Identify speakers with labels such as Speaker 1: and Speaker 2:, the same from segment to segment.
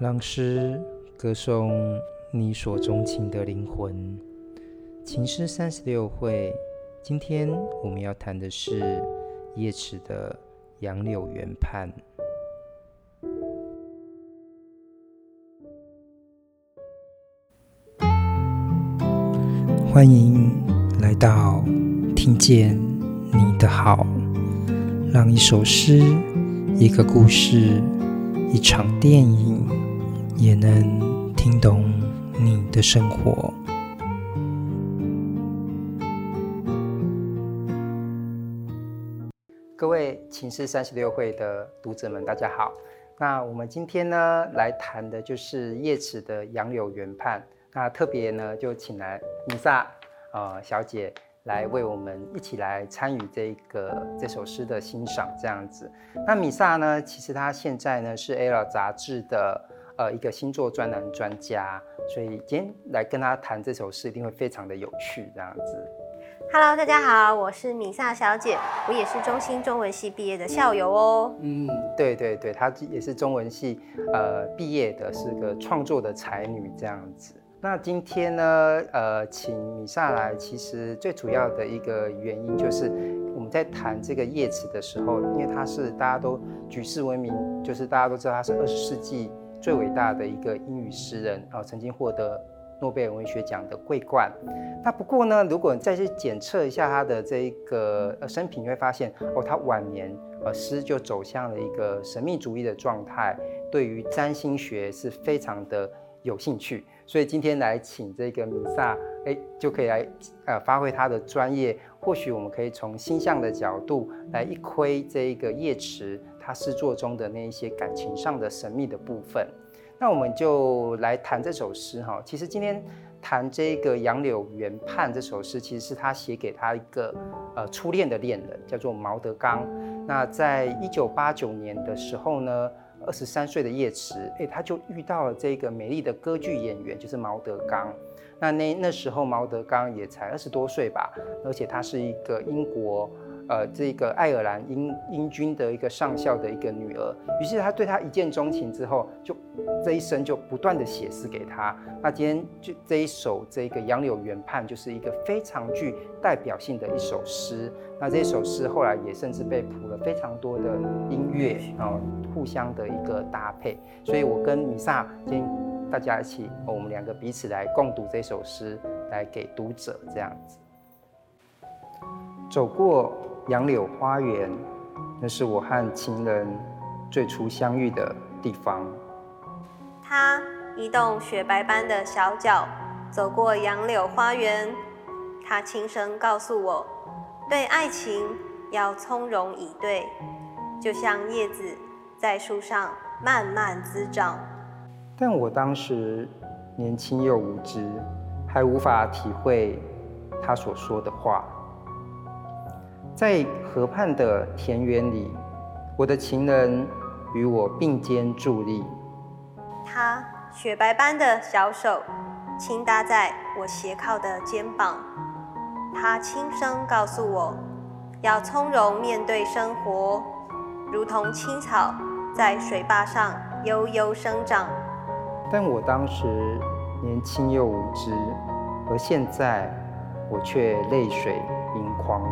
Speaker 1: 让诗歌颂你所钟情的灵魂。情诗三十六会，今天我们要谈的是叶池的《杨柳原畔》。欢迎来到听见你的好，让一首诗、一个故事、一场电影。也能听懂你的生活。各位情诗三十六会的读者们，大家好。那我们今天呢，来谈的就是叶慈的《杨柳原畔》。那特别呢，就请来米萨呃小姐来为我们一起来参与这个这首诗的欣赏，这样子。那米萨呢，其实她现在呢是《L》杂志的。呃，一个星座专栏专家，所以今天来跟他谈这首诗，一定会非常的有趣，这样子。
Speaker 2: Hello，大家好，我是米萨小姐，我也是中兴中文系毕业的校友哦。
Speaker 1: 嗯，对对对，她也是中文系呃毕业的，是个创作的才女这样子。那今天呢，呃，请米萨来，其实最主要的一个原因就是我们在谈这个叶慈的时候，因为他是大家都举世闻名，就是大家都知道他是二十世纪。最伟大的一个英语诗人啊，曾经获得诺贝尔文学奖的桂冠。那不过呢，如果你再去检测一下他的这一个生平，你会发现哦，他晚年呃诗就走向了一个神秘主义的状态，对于占星学是非常的有兴趣。所以今天来请这个米萨，哎，就可以来呃发挥他的专业，或许我们可以从星象的角度来一窥这一个叶池。他诗作中的那一些感情上的神秘的部分，那我们就来谈这首诗哈。其实今天谈这个《杨柳原畔》这首诗，其实是他写给他一个呃初恋的恋人，叫做毛德刚。那在一九八九年的时候呢，二十三岁的叶慈，哎，他就遇到了这个美丽的歌剧演员，就是毛德刚。那那那时候毛德刚也才二十多岁吧，而且他是一个英国。呃，这个爱尔兰英英军的一个上校的一个女儿，于是他对她一见钟情之后，就这一生就不断的写诗给她。那今天就这一首这个《杨柳原畔》就是一个非常具代表性的一首诗。那这首诗后来也甚至被谱了非常多的音乐，然后互相的一个搭配。所以我跟米萨今天大家一起，我们两个彼此来共读这首诗，来给读者这样子走过。杨柳花园，那是我和情人最初相遇的地方。
Speaker 2: 他移动雪白般的小脚，走过杨柳花园。他轻声告诉我，对爱情要从容以对，就像叶子在树上慢慢滋长。
Speaker 1: 但我当时年轻又无知，还无法体会他所说的话。在河畔的田园里，我的情人与我并肩伫立。
Speaker 2: 他雪白般的小手轻搭在我斜靠的肩膀。他轻声告诉我，要从容面对生活，如同青草在水坝上悠悠生长。
Speaker 1: 但我当时年轻又无知，而现在我却泪水盈眶。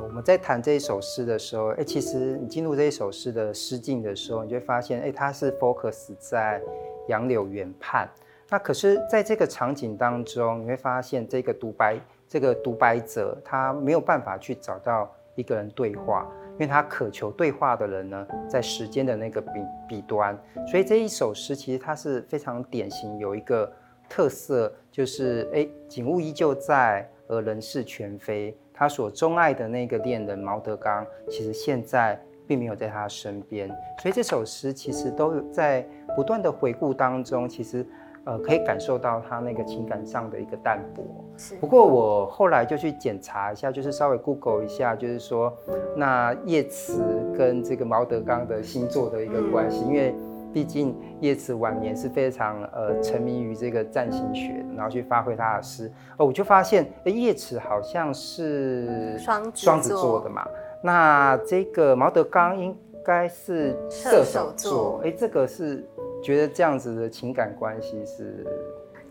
Speaker 1: 我们在谈这一首诗的时候，哎，其实你进入这一首诗的诗境的时候，你就会发现，哎，它是 focus 在杨柳原畔。那可是，在这个场景当中，你会发现这个独白，这个独白者他没有办法去找到一个人对话，因为他渴求对话的人呢，在时间的那个彼彼端。所以这一首诗其实它是非常典型，有一个特色，就是哎，景物依旧在，而人事全非。他所钟爱的那个恋人毛德刚，其实现在并没有在他身边，所以这首诗其实都在不断的回顾当中，其实呃可以感受到他那个情感上的一个淡薄。是。不过我后来就去检查一下，就是稍微 Google 一下，就是说那叶慈跟这个毛德刚的星座的一个关系，因为。毕竟叶慈晚年是非常呃沉迷于这个占星学，然后去发挥他的诗。哦，我就发现，哎，叶慈好像是双双子座的嘛。那这个毛德刚应该是射手座。哎，这个是觉得这样子的情感关系是？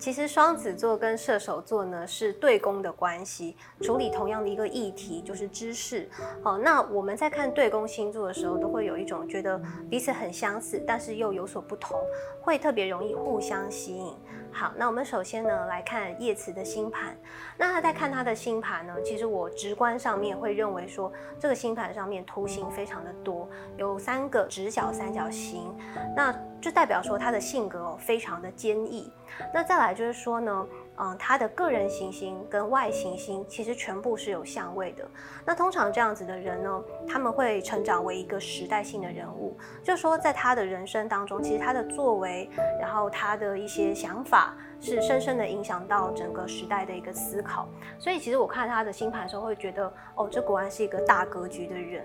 Speaker 2: 其实双子座跟射手座呢是对宫的关系，处理同样的一个议题，就是知识。好，那我们在看对宫星座的时候，都会有一种觉得彼此很相似，但是又有所不同，会特别容易互相吸引。好，那我们首先呢来看叶慈的星盘。那他在看他的星盘呢，其实我直观上面会认为说，这个星盘上面图形非常的多，有三个直角三角形，那就代表说他的性格非常的坚毅。那再来就是说呢。嗯，他的个人行星跟外行星其实全部是有相位的。那通常这样子的人呢，他们会成长为一个时代性的人物，就说在他的人生当中，其实他的作为，然后他的一些想法，是深深的影响到整个时代的一个思考。所以其实我看他的星盘的时候，会觉得，哦，这果然是一个大格局的人。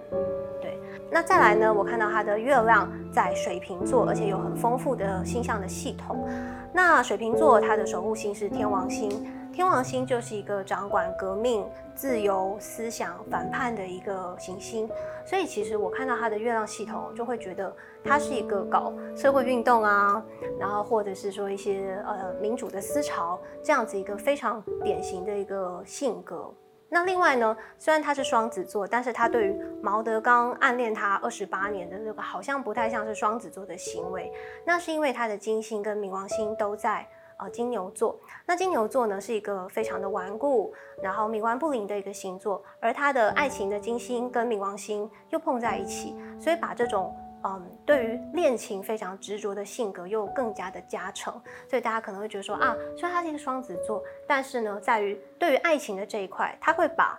Speaker 2: 对，那再来呢，我看到他的月亮在水瓶座，而且有很丰富的星象的系统。那水瓶座它的守护星是天王星，天王星就是一个掌管革命、自由、思想、反叛的一个行星，所以其实我看到它的月亮系统，就会觉得它是一个搞社会运动啊，然后或者是说一些呃民主的思潮这样子一个非常典型的一个性格。那另外呢，虽然他是双子座，但是他对于毛德刚暗恋他二十八年的那个，好像不太像是双子座的行为。那是因为他的金星跟冥王星都在呃金牛座。那金牛座呢是一个非常的顽固，然后冥顽不灵的一个星座，而他的爱情的金星跟冥王星又碰在一起，所以把这种。嗯，对于恋情非常执着的性格又更加的加成，所以大家可能会觉得说啊，虽然他是一个双子座，但是呢，在于对于爱情的这一块，他会把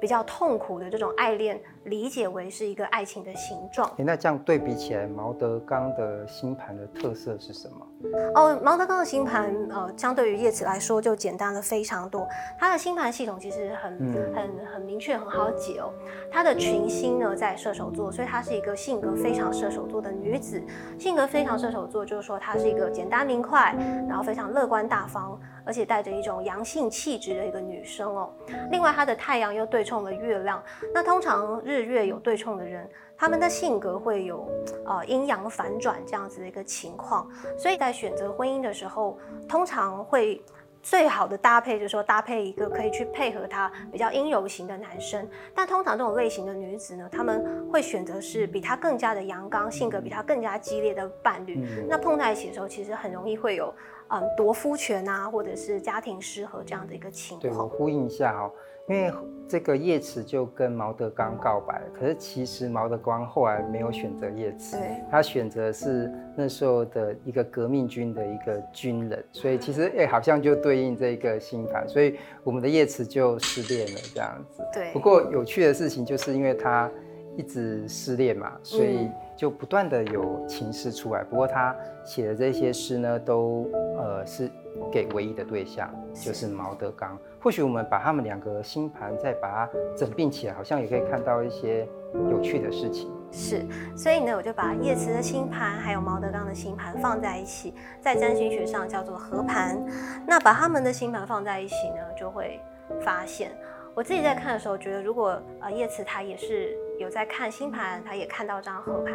Speaker 2: 比较痛苦的这种爱恋理解为是一个爱情的形状。
Speaker 1: 那这样对比起来，毛德刚的星盘的特色是什么？
Speaker 2: 哦，毛德刚的星盘，呃，相对于叶子来说就简单了非常多。他的星盘系统其实很、嗯、很很明确，很好解哦。他的群星呢在射手座，所以她是一个性格非常射手座的女子。性格非常射手座，就是说她是一个简单明快，然后非常乐观大方，而且带着一种阳性气质的一个女生哦。另外，她的太阳又对冲了月亮。那通常日月有对冲的人，他们的性格会有呃阴阳反转这样子的一个情况，所以在选择婚姻的时候，通常会最好的搭配就是说搭配一个可以去配合他比较阴柔型的男生。但通常这种类型的女子呢，他们会选择是比她更加的阳刚，性格比她更加激烈的伴侣。嗯、那碰在一起的时候，其实很容易会有嗯夺夫权啊，或者是家庭失和这样的一个情况。
Speaker 1: 对，我呼应一下哦。因为这个叶慈就跟毛德刚告白，可是其实毛德刚后来没有选择叶慈，他选择是那时候的一个革命军的一个军人，所以其实哎，好像就对应这个星盘，所以我们的叶慈就失恋了这样子。
Speaker 2: 对。不
Speaker 1: 过有趣的事情就是因为他一直失恋嘛，所以就不断的有情诗出来。不过他写的这些诗呢，都呃是。给唯一的对象就是毛德刚。或许我们把他们两个星盘再把它整并起来，好像也可以看到一些有趣的事情。
Speaker 2: 是，所以呢，我就把叶慈的星盘还有毛德刚的星盘放在一起，在占星学上叫做合盘。那把他们的星盘放在一起呢，就会发现。我自己在看的时候，觉得如果呃叶慈他也是有在看星盘，他也看到这张合盘，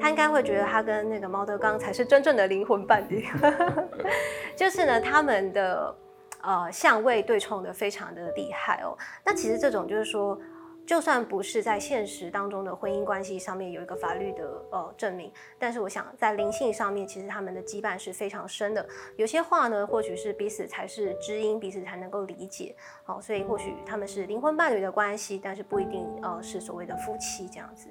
Speaker 2: 他应该会觉得他跟那个毛德刚才是真正的灵魂伴侣。就是呢，他们的呃相位对冲的非常的厉害哦。那其实这种就是说。就算不是在现实当中的婚姻关系上面有一个法律的呃证明，但是我想在灵性上面，其实他们的羁绊是非常深的。有些话呢，或许是彼此才是知音，彼此才能够理解。好，所以或许他们是灵魂伴侣的关系，但是不一定呃是所谓的夫妻这样子。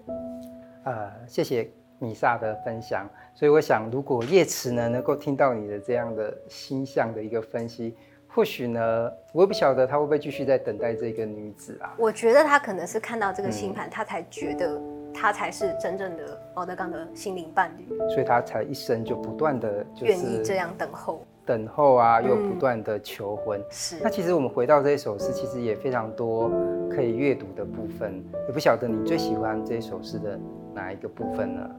Speaker 1: 呃，谢谢米萨的分享。所以我想，如果叶慈呢能够听到你的这样的星象的一个分析。或许呢，我也不晓得他会不会继续在等待这个女子啊。
Speaker 2: 我觉得他可能是看到这个星盘，嗯，他才觉得他才是真正的毛德刚的心灵伴侣，
Speaker 1: 所以他才一生就不断的愿
Speaker 2: 意这样等候，
Speaker 1: 等候啊，又不断的求婚。
Speaker 2: 嗯。是。
Speaker 1: 那其实我们回到这首诗，其实也非常多可以阅读的部分。也不晓得你最喜欢这首诗的哪一个部分呢？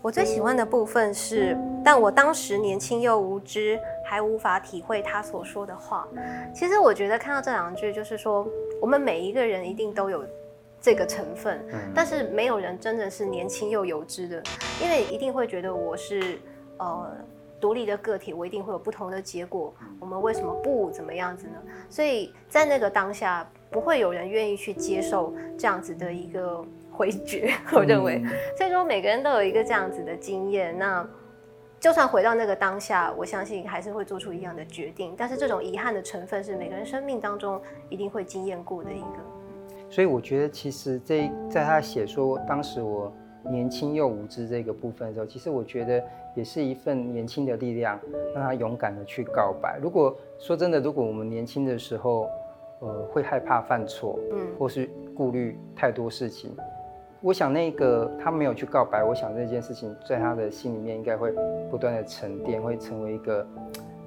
Speaker 2: 我最喜欢的部分是，但我当时年轻又无知，还无法体会他所说的话。其实我觉得看到这两句，就是说我们每一个人一定都有这个成分，但是没有人真的是年轻又有知的，因为一定会觉得我是呃独立的个体，我一定会有不同的结果。我们为什么不怎么样子呢？所以在那个当下，不会有人愿意去接受这样子的一个回绝。我认为，所以说每个人都有一个这样子的经验。那就算回到那个当下，我相信还是会做出一样的决定。但是这种遗憾的成分是每个人生命当中一定会经验过的一个。
Speaker 1: 所以我觉得，其实这在他写说当时我年轻又无知这个部分的时候，其实我觉得也是一份年轻的力量，让他勇敢的去告白。如果说真的，如果我们年轻的时候，呃，会害怕犯错，嗯，或是顾虑太多事情，我想那个他没有去告白，我想这件事情在他的心里面应该会不断的沉淀，会成为一个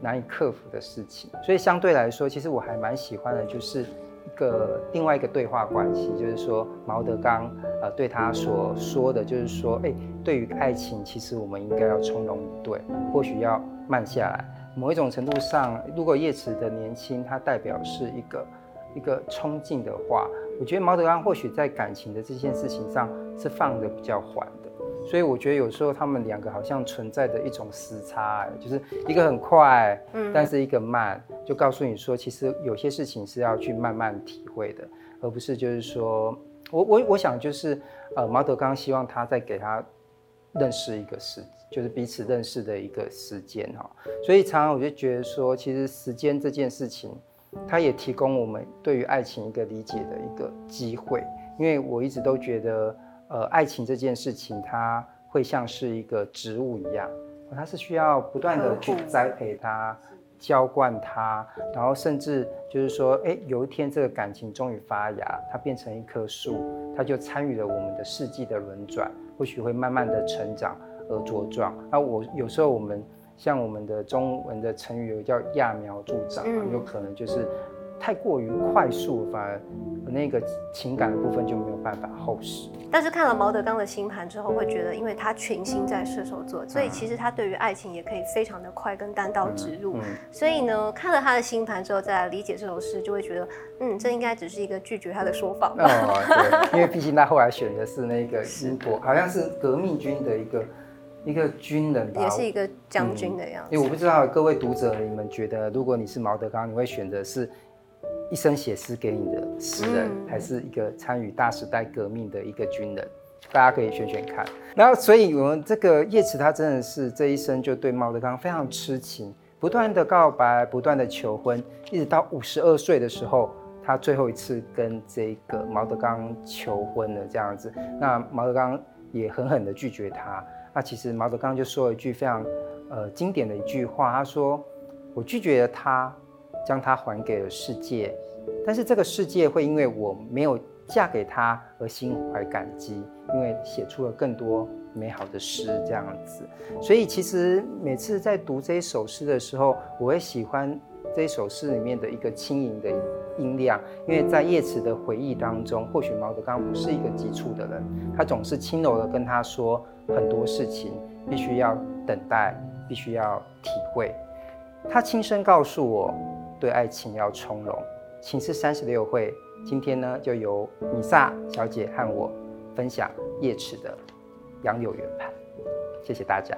Speaker 1: 难以克服的事情。所以相对来说，其实我还蛮喜欢的，就是。一个另外一个对话关系，就是说毛德刚呃对他所说的，就是说，哎，对于爱情，其实我们应该要从容以对，或许要慢下来。某一种程度上，如果叶慈的年轻，它代表是一个一个冲劲的话，我觉得毛德刚或许在感情的这件事情上是放的比较缓的。所以我觉得有时候他们两个好像存在着一种时差，就是一个很快，嗯，但是一个慢，就告诉你说，其实有些事情是要去慢慢体会的，而不是就是说我我我想就是呃毛德刚希望他再给他认识一个时，就是彼此认识的一个时间哈。所以常常我就觉得说，其实时间这件事情，它也提供我们对于爱情一个理解的一个机会，因为我一直都觉得。呃，爱情这件事情，它会像是一个植物一样，它是需要不断的去栽培它、浇灌它，然后甚至就是说，哎，有一天这个感情终于发芽，它变成一棵树，它就参与了我们的世纪的轮转，或许会慢慢的成长而茁壮。那我有时候我们像我们的中文的成语有叫揠苗助长，有可能就是。太过于快速，反而那个情感的部分就没有办法厚实。
Speaker 2: 但是看了毛德刚的星盘之后，会觉得，因为他群星在射手座，所以其实他对于爱情也可以非常的快跟单刀直入。嗯嗯、所以呢，看了他的星盘之后，再来理解这首诗，就会觉得，嗯，这应该只是一个拒绝他的说法。
Speaker 1: 哦，对，因为毕竟他后来选的是那个英国，好像是革命军的一个一个军人吧，
Speaker 2: 也是一个将军的样子。
Speaker 1: 因为、嗯、我不知道各位读者，你们觉得，如果你是毛德刚，你会选择是？一生写诗给你的诗人，还是一个参与大时代革命的一个军人，大家可以选选看。然后，所以我们这个叶慈，他真的是这一生就对毛德刚非常痴情，不断的告白，不断的求婚，一直到五十二岁的时候，他最后一次跟这个毛德刚求婚了，这样子。那毛德刚也狠狠的拒绝他。那其实毛德刚就说了一句非常呃经典的一句话，他说：“我拒绝了他。”将他还给了世界，但是这个世界会因为我没有嫁给他而心怀感激，因为写出了更多美好的诗这样子。所以其实每次在读这一首诗的时候，我会喜欢这一首诗里面的一个轻盈的音量，因为在叶慈的回忆当中，或许毛德刚不是一个急促的人，他总是轻柔的跟他说很多事情必须要等待，必须要体会。他轻声告诉我。对爱情要从容。情诗三十六会，今天呢就由米萨小姐和我分享叶慈的《杨柳原畔》，谢谢大家。